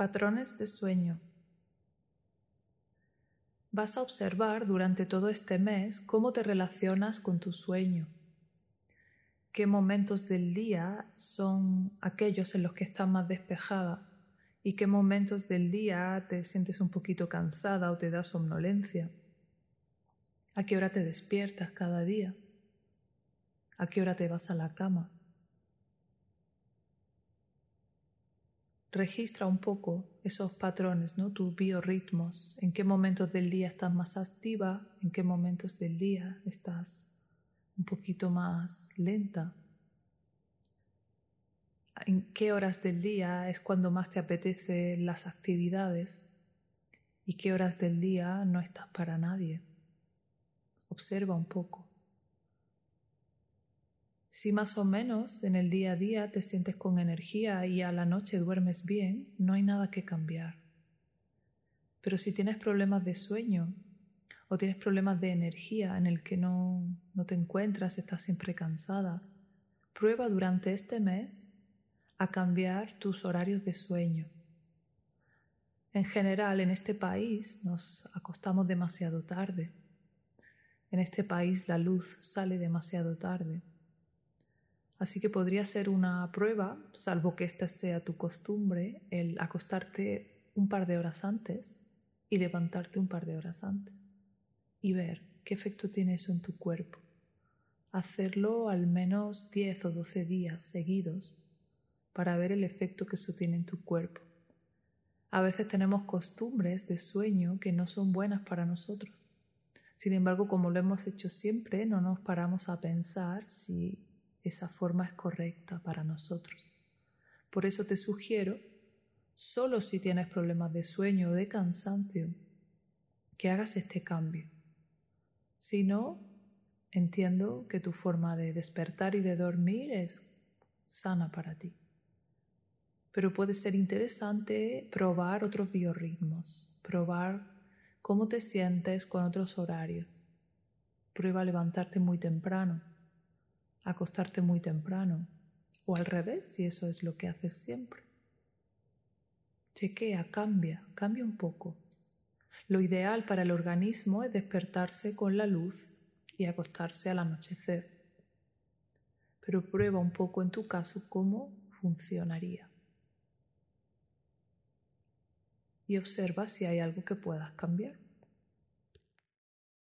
Patrones de sueño. Vas a observar durante todo este mes cómo te relacionas con tu sueño, qué momentos del día son aquellos en los que estás más despejada y qué momentos del día te sientes un poquito cansada o te da somnolencia, a qué hora te despiertas cada día, a qué hora te vas a la cama. Registra un poco esos patrones, ¿no? tus biorritmos, en qué momentos del día estás más activa, en qué momentos del día estás un poquito más lenta, en qué horas del día es cuando más te apetece las actividades y qué horas del día no estás para nadie. Observa un poco. Si más o menos en el día a día te sientes con energía y a la noche duermes bien, no hay nada que cambiar. Pero si tienes problemas de sueño o tienes problemas de energía en el que no, no te encuentras, estás siempre cansada, prueba durante este mes a cambiar tus horarios de sueño. En general, en este país nos acostamos demasiado tarde. En este país la luz sale demasiado tarde. Así que podría ser una prueba, salvo que esta sea tu costumbre, el acostarte un par de horas antes y levantarte un par de horas antes y ver qué efecto tiene eso en tu cuerpo. Hacerlo al menos 10 o 12 días seguidos para ver el efecto que eso tiene en tu cuerpo. A veces tenemos costumbres de sueño que no son buenas para nosotros. Sin embargo, como lo hemos hecho siempre, no nos paramos a pensar si esa forma es correcta para nosotros. Por eso te sugiero, solo si tienes problemas de sueño o de cansancio, que hagas este cambio. Si no, entiendo que tu forma de despertar y de dormir es sana para ti. Pero puede ser interesante probar otros biorritmos, probar cómo te sientes con otros horarios. Prueba levantarte muy temprano acostarte muy temprano o al revés si eso es lo que haces siempre. Chequea, cambia, cambia un poco. Lo ideal para el organismo es despertarse con la luz y acostarse al anochecer. Pero prueba un poco en tu caso cómo funcionaría. Y observa si hay algo que puedas cambiar.